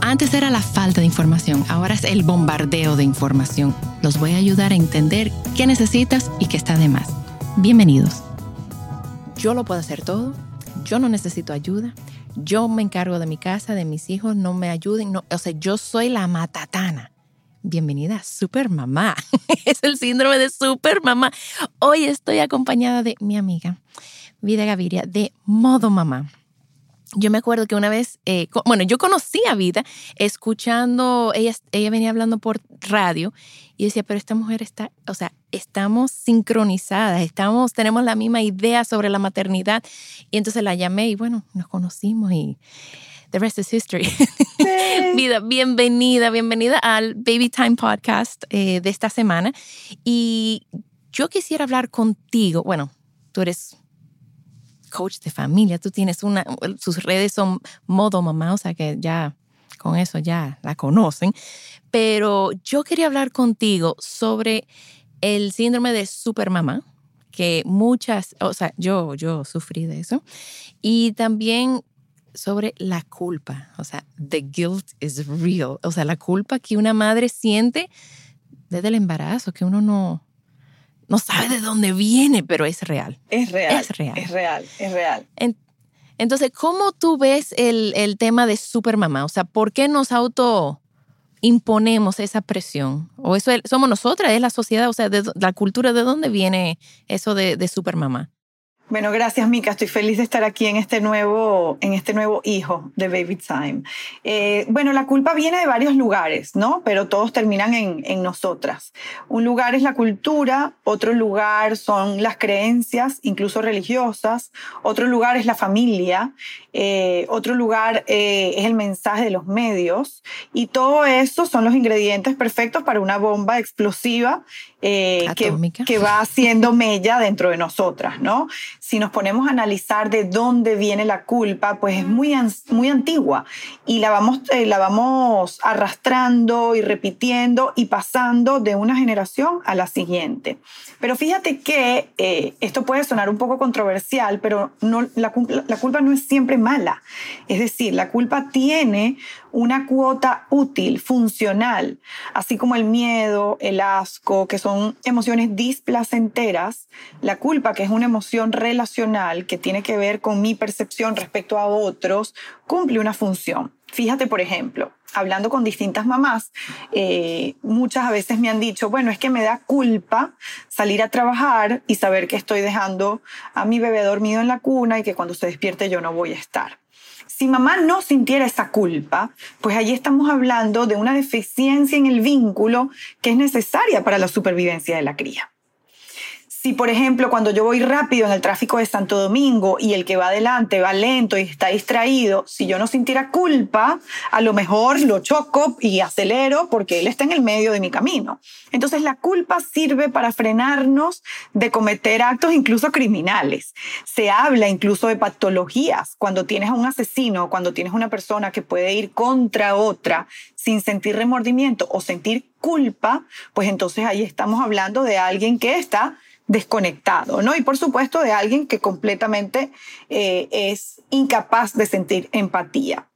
Antes era la falta de información, ahora es el bombardeo de información. Los voy a ayudar a entender qué necesitas y qué está de más. Bienvenidos. Yo lo puedo hacer todo, yo no necesito ayuda, yo me encargo de mi casa, de mis hijos, no me ayuden, no, o sea, yo soy la matatana. Bienvenida Super Mamá. es el síndrome de Super Mamá. Hoy estoy acompañada de mi amiga Vida Gaviria de Modo Mamá. Yo me acuerdo que una vez, eh, bueno, yo conocí a Vida escuchando, ella, ella venía hablando por radio y decía, pero esta mujer está, o sea, estamos sincronizadas, estamos, tenemos la misma idea sobre la maternidad. Y entonces la llamé y bueno, nos conocimos y the rest is history. Vida, bienvenida, bienvenida al Baby Time Podcast eh, de esta semana. Y yo quisiera hablar contigo, bueno, tú eres coach de familia, tú tienes una, sus redes son modo mamá, o sea que ya con eso ya la conocen, pero yo quería hablar contigo sobre el síndrome de supermamá, que muchas, o sea, yo, yo sufrí de eso, y también sobre la culpa, o sea, the guilt is real, o sea, la culpa que una madre siente desde el embarazo, que uno no, no sabe de dónde viene, pero es real. Es real. Es real. Es real, es real. entonces, ¿cómo tú ves el, el tema de supermamá? O sea, ¿por qué nos auto imponemos esa presión? ¿O eso somos nosotras, es la sociedad, o sea, de, la cultura, ¿de dónde viene eso de, de supermamá? Bueno, gracias Mika. Estoy feliz de estar aquí en este nuevo, en este nuevo hijo de Baby Time. Eh, bueno, la culpa viene de varios lugares, ¿no? Pero todos terminan en, en, nosotras. Un lugar es la cultura, otro lugar son las creencias, incluso religiosas, otro lugar es la familia, eh, otro lugar eh, es el mensaje de los medios y todo eso son los ingredientes perfectos para una bomba explosiva que, que va haciendo mella dentro de nosotras, ¿no? Si nos ponemos a analizar de dónde viene la culpa, pues es muy, muy antigua y la vamos, eh, la vamos arrastrando y repitiendo y pasando de una generación a la siguiente. Pero fíjate que eh, esto puede sonar un poco controversial, pero no, la, la culpa no es siempre mala. Es decir, la culpa tiene una cuota útil, funcional, así como el miedo, el asco, que son emociones displacenteras, la culpa, que es una emoción relacional que tiene que ver con mi percepción respecto a otros, cumple una función. Fíjate, por ejemplo, hablando con distintas mamás, eh, muchas a veces me han dicho, bueno, es que me da culpa salir a trabajar y saber que estoy dejando a mi bebé dormido en la cuna y que cuando se despierte yo no voy a estar. Si mamá no sintiera esa culpa, pues allí estamos hablando de una deficiencia en el vínculo que es necesaria para la supervivencia de la cría. Si, por ejemplo, cuando yo voy rápido en el tráfico de Santo Domingo y el que va adelante va lento y está distraído, si yo no sintiera culpa, a lo mejor lo choco y acelero porque él está en el medio de mi camino. Entonces la culpa sirve para frenarnos de cometer actos incluso criminales. Se habla incluso de patologías. Cuando tienes a un asesino, cuando tienes una persona que puede ir contra otra sin sentir remordimiento o sentir culpa, pues entonces ahí estamos hablando de alguien que está desconectado, ¿no? Y por supuesto de alguien que completamente eh, es incapaz de sentir empatía.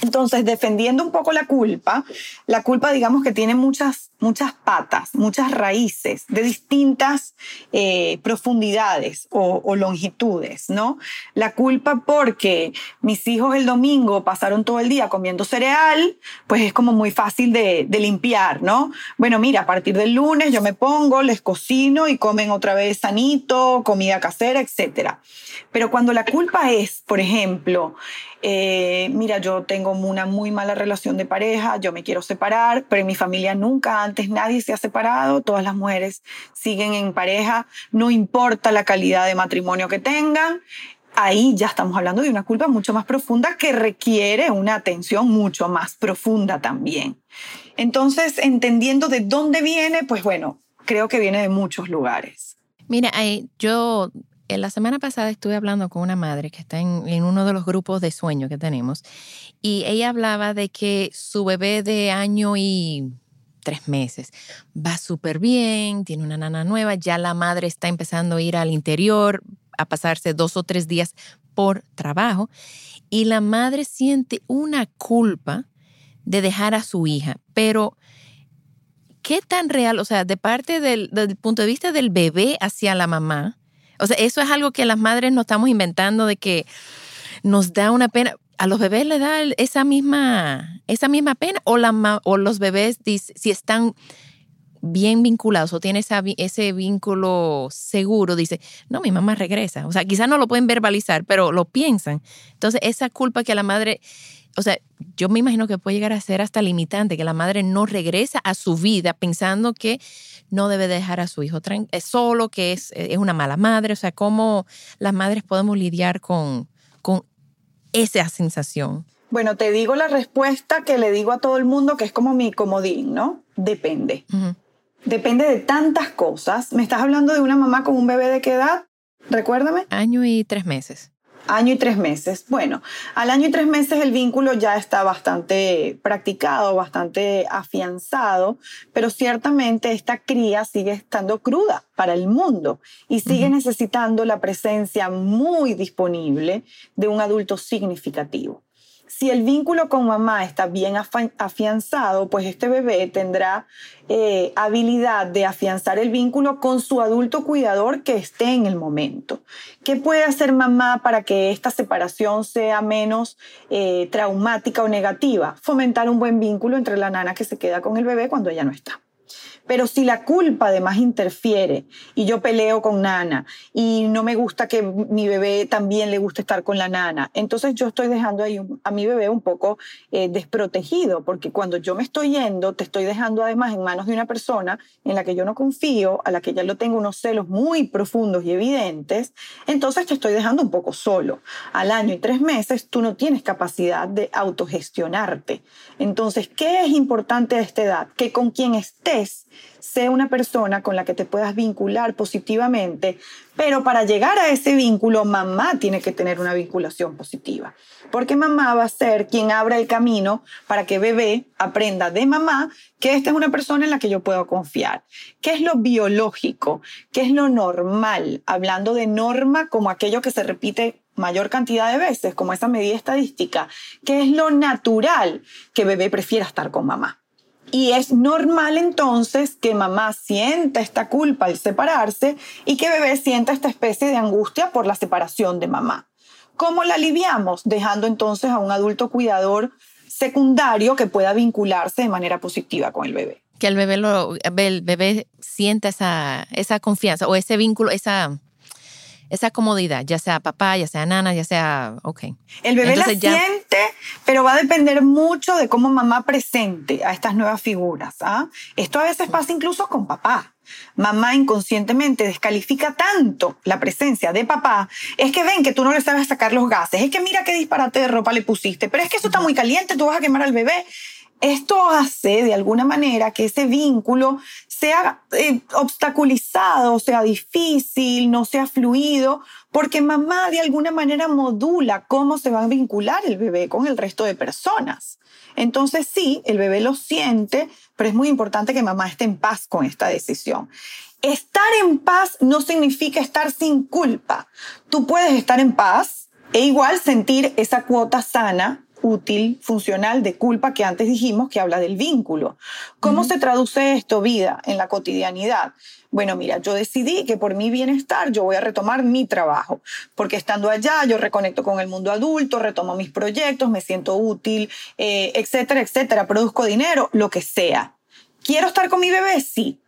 Entonces, defendiendo un poco la culpa, la culpa digamos que tiene muchas, muchas patas, muchas raíces de distintas eh, profundidades o, longitudes, ¿no? La culpa porque mis hijos el domingo pasaron todo el día comiendo cereal, pues es como muy fácil de, de limpiar, ¿no? Bueno, mira, a partir del lunes yo me pongo, les cocino y comen otra vez sanito, comida casera, etc. Pero cuando la culpa es, por ejemplo, eh, mira, yo tengo una muy mala relación de pareja, yo me quiero separar, pero en mi familia nunca antes nadie se ha separado, todas las mujeres siguen en pareja, no importa la calidad de matrimonio que tengan. Ahí ya estamos hablando de una culpa mucho más profunda que requiere una atención mucho más profunda también. Entonces, entendiendo de dónde viene, pues bueno, creo que viene de muchos lugares. Mira, yo la semana pasada estuve hablando con una madre que está en, uno de los grupos de sueño que tenemos y ella hablaba de que su bebé de año y tres meses va súper bien, tiene una nana nueva, ya la madre está empezando a ir al interior, a pasarse dos o tres días por trabajo y la madre siente una culpa de dejar a su hija, pero ¿qué tan real? O sea, de parte del, punto de vista del bebé hacia la mamá, o sea, eso es algo que las madres nos estamos inventando de que nos da una pena. ¿A los bebés les da esa misma, esa misma pena? ¿O, la, o los bebés, si están bien vinculados o tienen ese vínculo seguro, dice, no, mi mamá regresa. O sea, quizás no lo pueden verbalizar, pero lo piensan. Entonces, esa culpa que la madre o sea, yo me imagino que puede llegar a ser hasta limitante, que la madre no regresa a su vida pensando que no debe dejar a su hijo solo, que es, es una mala madre. O sea, ¿cómo las madres podemos lidiar con, con esa sensación? Bueno, te digo la respuesta que le digo a todo el mundo, que es como mi comodín, ¿no? Depende. Depende de tantas cosas. ¿Me estás hablando de una mamá con un bebé de qué edad? Recuérdame. Año y tres meses. Año y tres meses. Bueno, al año y tres meses el vínculo ya está bastante practicado, bastante afianzado, pero ciertamente esta cría sigue estando cruda para el mundo y sigue necesitando la presencia muy disponible de un adulto significativo. Si el vínculo con mamá está bien afianzado, pues este bebé tendrá eh, habilidad de afianzar el vínculo con su adulto cuidador que esté en el momento. ¿Qué puede hacer mamá para que esta separación sea menos eh, traumática o negativa? Fomentar un buen vínculo entre la nana que se queda con el bebé cuando ella no está. Pero si la culpa además interfiere y yo peleo con nana y no me gusta que mi bebé también le guste estar con la nana, entonces yo estoy dejando a mi bebé un poco eh, desprotegido, porque cuando yo me estoy yendo, te estoy dejando además en manos de una persona en la que yo no confío, a la que ya lo tengo unos celos muy profundos y evidentes, entonces te estoy dejando un poco solo. Al año y tres meses tú no tienes capacidad de autogestionarte. Entonces, ¿qué es importante a esta edad? Que con quien estés sea una persona con la que te puedas vincular positivamente, pero para llegar a ese vínculo, mamá tiene que tener una vinculación positiva, porque mamá va a ser quien abra el camino para que bebé aprenda de mamá que esta es una persona en la que yo puedo confiar. ¿Qué es lo biológico? ¿Qué es lo normal? Hablando de norma como aquello que se repite mayor cantidad de veces, como esa medida estadística, ¿qué es lo natural que bebé prefiera estar con mamá. Y es normal entonces que mamá sienta esta culpa al separarse y que bebé sienta esta especie de angustia por la separación de mamá. ¿Cómo la aliviamos? Dejando entonces a un adulto cuidador secundario que pueda vincularse de manera positiva con el bebé. Que el bebé, lo, el bebé sienta esa, esa confianza o ese vínculo, esa esa comodidad, ya sea papá, ya sea nana, ya sea, ok. El bebé la siente, pero va a depender mucho de cómo mamá presente a estas nuevas figuras. ¿ah? Esto a veces pasa incluso con papá. Mamá inconscientemente descalifica tanto la presencia de papá, es que ven que tú no le sabes sacar los gases, es que mira qué disparate de ropa le pusiste, pero es que eso está muy caliente, tú vas a quemar al bebé. Esto hace de alguna manera que ese vínculo sea eh, obstaculizado, sea difícil, no sea fluido, porque mamá de alguna manera modula cómo se va a vincular el bebé con el resto de personas. Entonces sí, el bebé lo siente, pero es muy importante que mamá esté en paz con esta decisión. Estar en paz no significa estar sin culpa. Tú puedes estar en paz e igual sentir esa cuota sana útil, funcional de culpa que antes dijimos que habla del vínculo. ¿Cómo se traduce esto, vida, en la cotidianidad? Bueno, mira, yo decidí que por mi bienestar yo voy a retomar mi trabajo, porque estando allá yo reconecto con el mundo adulto, retomo mis proyectos, me siento útil, eh, etcétera, etcétera, produzco dinero, lo que sea. ¿Quiero estar con mi bebé? Sí,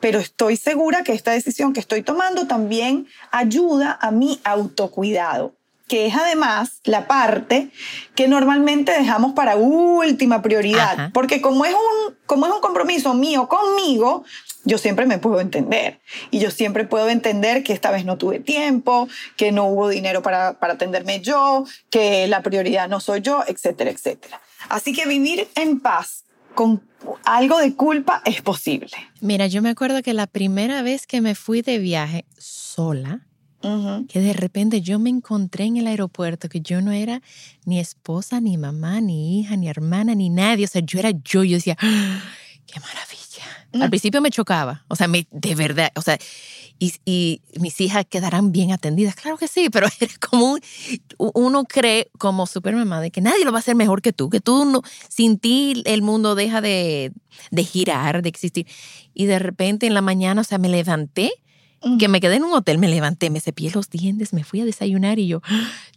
pero estoy segura que esta decisión que estoy tomando también ayuda a mi autocuidado que es además la parte que normalmente dejamos para última prioridad, porque como es, un, como es un compromiso mío conmigo, yo siempre me puedo entender. Y yo siempre puedo entender que esta vez no tuve tiempo, que no hubo dinero para, para atenderme yo, que la prioridad no soy yo, etcétera, etcétera. Así que vivir en paz con algo de culpa es posible. Mira, yo me acuerdo que la primera vez que me fui de viaje sola, que de repente yo me encontré en el aeropuerto que yo no era ni esposa, ni mamá, ni hija, ni hermana, ni nadie. O sea, yo era yo. Yo decía, ¡Ah! qué maravilla. Al mm. principio me chocaba. O sea, me, de verdad. O sea, y, y, mis hijas quedarán bien atendidas. Claro que sí, pero era como uno cree como mamá de que nadie lo va a hacer mejor que tú, que tú no, sin ti el mundo deja de, de girar, de existir. Y de repente en la mañana, o sea, me levanté que me quedé en un hotel, me levanté, me cepillé los dientes, me fui a desayunar y yo,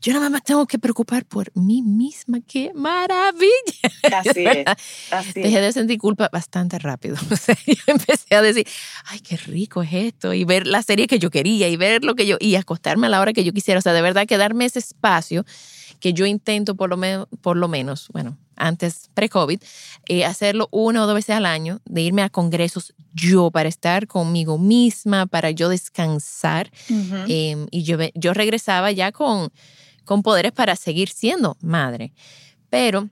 yo nada más tengo que preocupar por mí misma. ¡Qué maravilla! Así es. Dejé de sentir culpa bastante rápido. O sea, yo empecé a decir, ay, qué rico es esto, y ver la serie que yo quería, y ver lo que yo, y acostarme a la hora que yo quisiera. O sea, de verdad que darme ese espacio que yo intento por lo, por lo menos, bueno, antes pre-COVID, eh, hacerlo una o dos veces al año, de irme a congresos yo para estar conmigo misma, para yo descansar. Em, y yo, yo regresaba ya con, con poderes para seguir siendo madre. Pero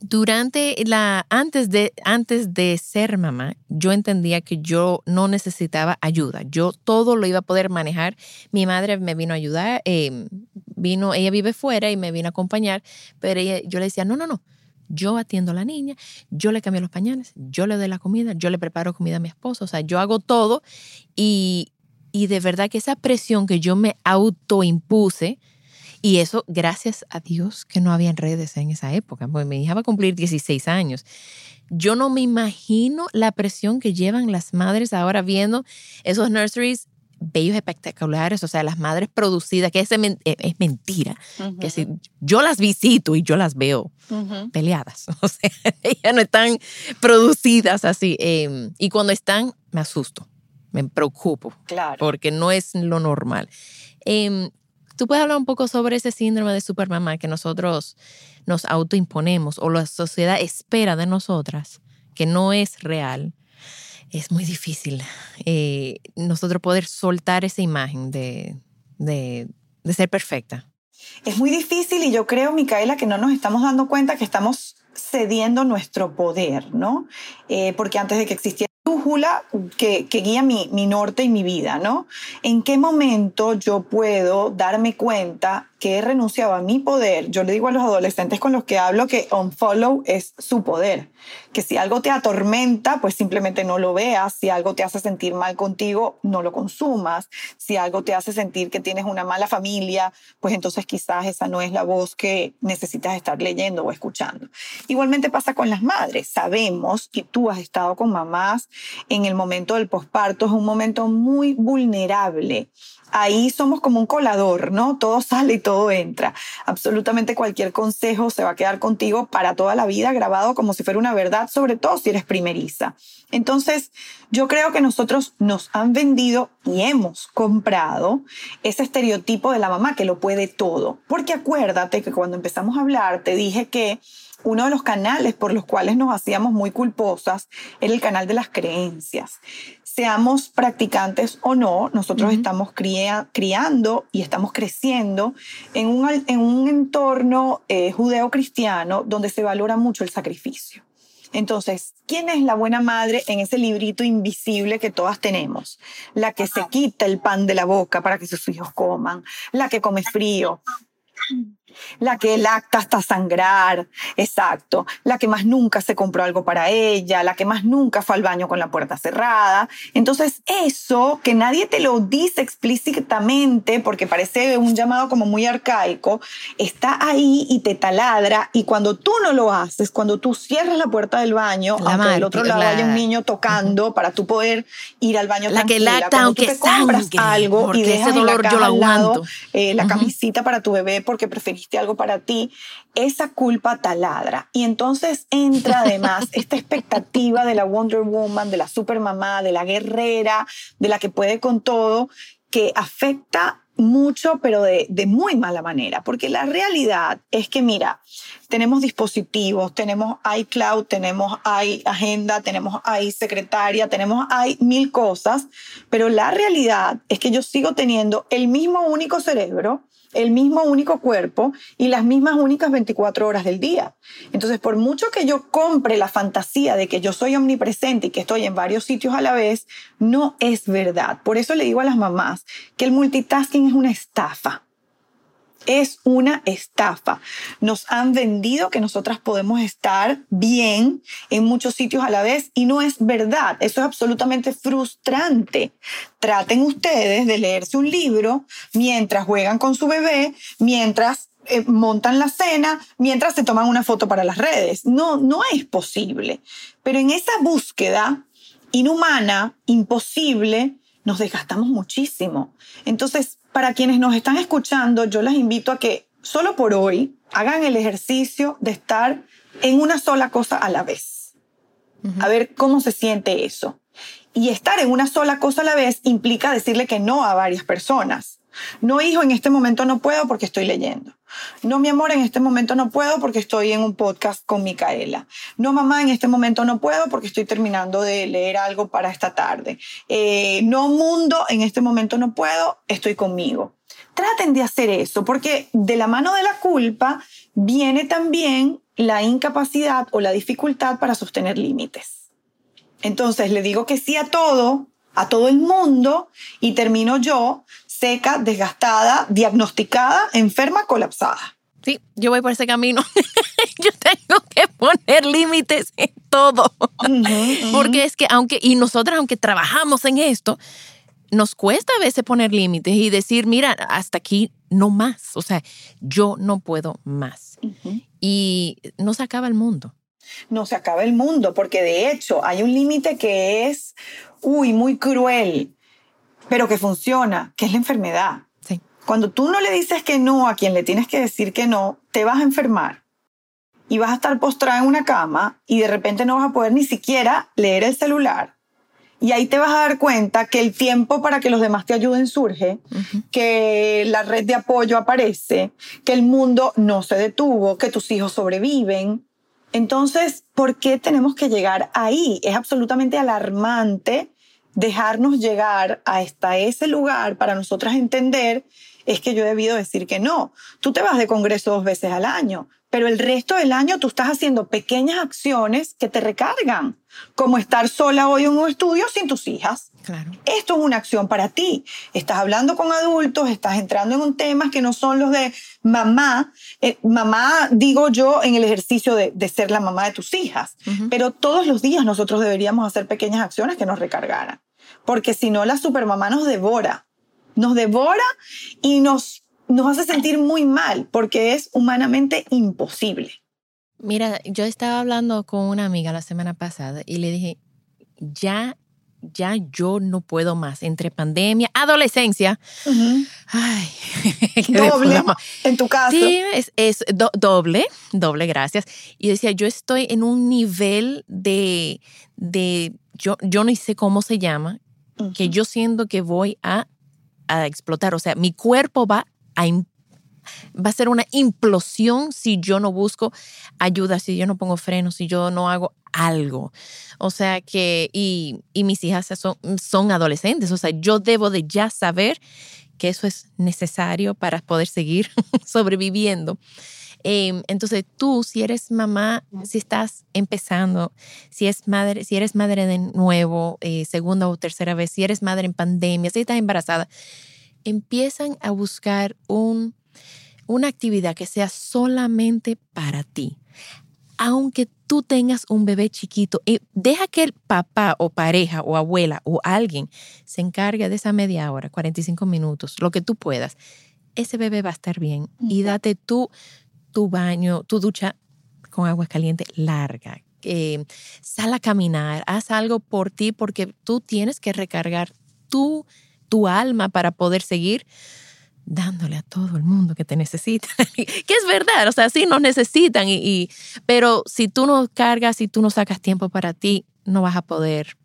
durante la, antes de, antes de ser mamá, yo entendía que yo no necesitaba ayuda. Yo todo lo iba a poder manejar. Mi madre me vino a ayudar, em, vino, ella vive fuera y me vino a acompañar, pero yo le decía, no, no, no. Yo atiendo a la niña, yo le cambio los pañales, yo le doy la comida, yo le preparo comida a mi esposo, o sea, yo hago todo y, y de verdad que esa presión que yo me autoimpuse, y eso, gracias a Dios que no había redes en esa época, porque mi hija va a cumplir 16 años. Yo no me imagino la presión que llevan las madres ahora viendo esos nurseries bellos espectaculares, o sea, las madres producidas, que es, e, es mentira, que si yo las visito y yo las veo peleadas, o sea, ellas no están producidas así, em, y cuando están, me asusto, me preocupo, claro. porque no es lo normal. Eh, ¿Tú puedes hablar un poco sobre ese síndrome de supermamá que nosotros nos autoimponemos o la sociedad espera de nosotras, que no es real? Es muy difícil eh, nosotros poder soltar esa imagen de, de, ser perfecta. Es muy difícil y yo creo, Micaela, que no nos estamos dando cuenta que estamos cediendo nuestro poder, ¿no? Eh, porque antes de que existiera brújula que, que guía mi, mi, norte y mi vida, ¿no? ¿En qué momento yo puedo darme cuenta que he renunciado a mi poder? Yo le digo a los adolescentes con los que hablo que unfollow es su poder, que si algo te atormenta, pues simplemente no lo veas, si algo te hace sentir mal contigo, no lo consumas, si algo te hace sentir que tienes una mala familia, pues entonces quizás esa no es la voz que necesitas estar leyendo o escuchando. Igualmente pasa con las madres, sabemos que tú has estado con mamás en el momento del posparto, es un momento muy vulnerable. Ahí somos como un colador, ¿no? Todo sale y todo entra. Absolutamente cualquier consejo se va a quedar contigo para toda la vida, grabado como si fuera una verdad, sobre todo si eres primeriza. Entonces, yo creo que nosotros nos han vendido y hemos comprado ese estereotipo de la mamá que lo puede todo. Porque acuérdate que cuando empezamos a hablar, te dije que uno de los canales por los cuales nos hacíamos muy culposas era el canal de las creencias. Seamos practicantes o no, nosotros estamos criando y estamos creciendo en un, en un entorno eh, judeo-cristiano donde se valora mucho el sacrificio. Entonces, ¿quién es la buena madre en ese librito invisible que todas tenemos? La que se quita el pan de la boca para que sus hijos coman, la que come frío, La que lacta hasta sangrar, exacto. La que más nunca se compró algo para ella, la que más nunca fue al baño con la puerta cerrada. Entonces, eso que nadie te lo dice explícitamente, porque parece un llamado como muy arcaico, está ahí y te taladra. Y cuando tú no lo haces, cuando tú cierras la puerta del baño, aunque del otro lado haya un niño tocando para tú poder ir al baño la que lacta, aunque tú te compras sangre, algo y dejas ese dolor en la yo lo al lado, eh, la camisita para tu bebé porque algo para ti, esa culpa taladra. Y entonces entra además esta expectativa de la Wonder Woman, de la supermamá, de la guerrera, de la que puede con todo, que afecta mucho, pero de, de, muy mala manera, porque la realidad es que, mira, tenemos dispositivos, tenemos iCloud, tenemos iAgenda, tenemos iSecretaria, tenemos hay mil cosas, pero la realidad es que yo sigo teniendo el mismo único cerebro, el mismo único cuerpo y las mismas únicas 24 horas del día. Entonces, por mucho que yo compre la fantasía de que yo soy omnipresente y que estoy en varios sitios a la vez, no es verdad. Por eso le digo a las mamás que el multitasking es una estafa. Es una estafa. Nos han vendido que nosotras podemos estar bien en muchos sitios a la vez y no es verdad. Eso es absolutamente frustrante. Traten ustedes de leerse un libro mientras juegan con su bebé, mientras eh, montan la cena, mientras se toman una foto para las redes. No, no es posible. Pero en esa búsqueda inhumana, imposible, nos desgastamos muchísimo. Entonces, para quienes nos están escuchando, yo les invito a que solo por hoy hagan el ejercicio de estar en una sola cosa a la vez. Uh -huh. A ver cómo se siente eso. Y estar en una sola cosa a la vez implica decirle que no a varias personas. No, hijo, en este momento no puedo porque estoy leyendo. No, mi amor, en este momento no puedo porque estoy en un podcast con Micaela. No, mamá, en este momento no puedo porque estoy terminando de leer algo para esta tarde. Eh, no, mundo, en este momento no puedo, estoy conmigo. Traten de hacer eso porque de la mano de la culpa viene también la incapacidad o la dificultad para sostener límites. Entonces le digo que sí a todo, a todo el mundo y termino yo seca, desgastada, diagnosticada, enferma, colapsada. Sí, yo voy por ese camino. yo tengo que poner límites en todo. Uh -huh, uh -huh. Porque es que aunque, y nosotras aunque trabajamos en esto, nos cuesta a veces poner límites y decir, mira, hasta aquí no más. O sea, yo no puedo más. Uh -huh. Y no se acaba el mundo. No se acaba el mundo, porque de hecho hay un límite que es, uy, muy cruel pero que funciona, que es la enfermedad. Sí. Cuando tú no le dices que no a quien le tienes que decir que no, te vas a enfermar y vas a estar postrada en una cama y de repente no vas a poder ni siquiera leer el celular. Y ahí te vas a dar cuenta que el tiempo para que los demás te ayuden surge, uh -huh. que la red de apoyo aparece, que el mundo no se detuvo, que tus hijos sobreviven. Entonces, ¿por qué tenemos que llegar ahí? Es absolutamente alarmante dejarnos llegar hasta ese lugar para nosotras entender es que yo he debido decir que no. Tú te vas de congreso dos veces al año, pero el resto del año tú estás haciendo pequeñas acciones que te recargan, como estar sola hoy en un estudio sin tus hijas. Claro. Esto es una acción para ti. Estás hablando con adultos, estás entrando en un temas que no son los de mamá. Eh, mamá, digo yo, en el ejercicio de, de, ser la mamá de tus hijas. Uh -huh. Pero todos los días nosotros deberíamos hacer pequeñas acciones que nos recargaran. Porque si no, la supermamá nos devora. Nos devora y nos, nos hace sentir muy mal porque es humanamente imposible. Mira, yo estaba hablando con una amiga la semana pasada y le dije, ya, ya yo no puedo más. Entre pandemia, adolescencia. Uh -huh. Ay, doble en tu caso. Sí, es, es do, doble, doble, gracias. Y decía, yo estoy en un nivel de, de yo, yo no sé cómo se llama, uh -huh. que yo siento que voy a, a explotar. O sea, mi cuerpo va a va a ser una implosión si yo no busco ayuda, si yo no pongo frenos, si yo no hago algo. O sea que, y, y mis hijas son, son adolescentes, o sea, yo debo de ya saber que eso es necesario para poder seguir sobreviviendo. Eh, entonces tú, si eres mamá, si estás empezando, si, es madre, si eres madre de nuevo, eh, segunda o tercera vez, si eres madre en pandemia, si estás embarazada, empiezan a buscar un, una actividad que sea solamente para ti. Aunque tú tengas un bebé chiquito, y deja que el papá o pareja o abuela o alguien se encargue de esa media hora, 45 minutos, lo que tú puedas. Ese bebé va a estar bien y date tú tu baño, tu ducha con agua caliente larga. Eh, sal a caminar, haz algo por ti porque tú tienes que recargar tu, tu alma para poder seguir dándole a todo el mundo que te necesita. que es verdad, o sea, sí nos necesitan, y, pero si tú no cargas, si tú no sacas tiempo para ti, no vas a poder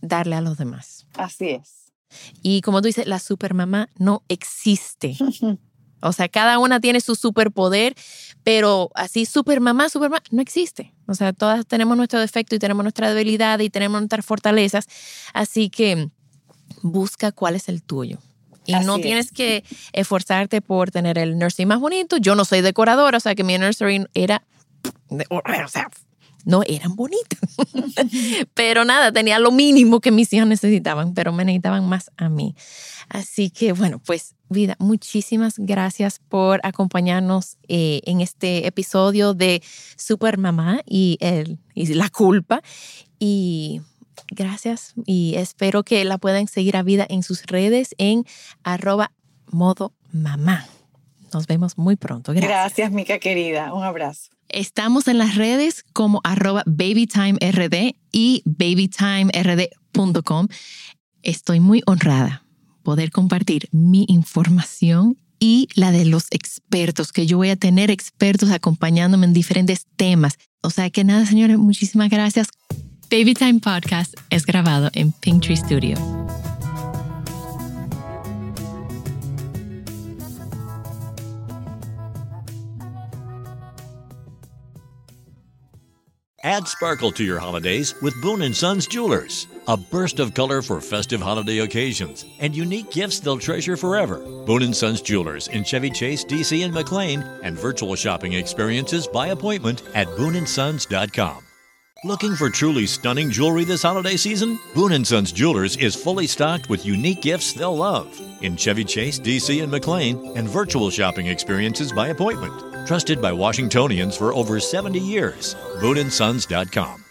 darle a los demás. Así es. Y como tú dices, la supermamá no existe. O sea, cada una tiene su superpoder, pero así supermamá, supermamá, no existe. O sea, todas tenemos nuestro defecto y tenemos nuestra debilidad y tenemos nuestras fortalezas. Así que busca cuál es el tuyo. Y no tienes que esforzarte por tener el nursery más bonito. Yo no soy decoradora, o sea que mi nursery era, o sea, no eran bonitas. pero nada, tenía lo mínimo que mis hijos necesitaban, pero me necesitaban más a mí. Así que bueno, pues vida, muchísimas gracias por acompañarnos eh, en este episodio de Super Mamá y, el, y la culpa. Y gracias y espero que la puedan seguir a vida en sus redes en arroba modo mamá. Nos vemos muy pronto. Gracias. Gracias, Mica querida. Un abrazo. Estamos en las redes como arroba babytimerd y babytimerd.com. Estoy muy honrada poder compartir mi información y la de los expertos, que yo voy a tener expertos acompañándome en diferentes temas. O sea que nada, señores, muchísimas gracias. Baby Time Podcast es grabado en Pinktree Studio. Add sparkle to your holidays with Boone & Sons Jewelers. A burst of color for festive holiday occasions and unique gifts they'll treasure forever. Boone & Sons Jewelers in Chevy Chase, DC and McLean and virtual shopping experiences by appointment at booneandsons.com. Looking for truly stunning jewelry this holiday season? Boone & Sons Jewelers is fully stocked with unique gifts they'll love in Chevy Chase, DC and McLean and virtual shopping experiences by appointment. Trusted by Washingtonians for over 70 years. BooneandSons.com.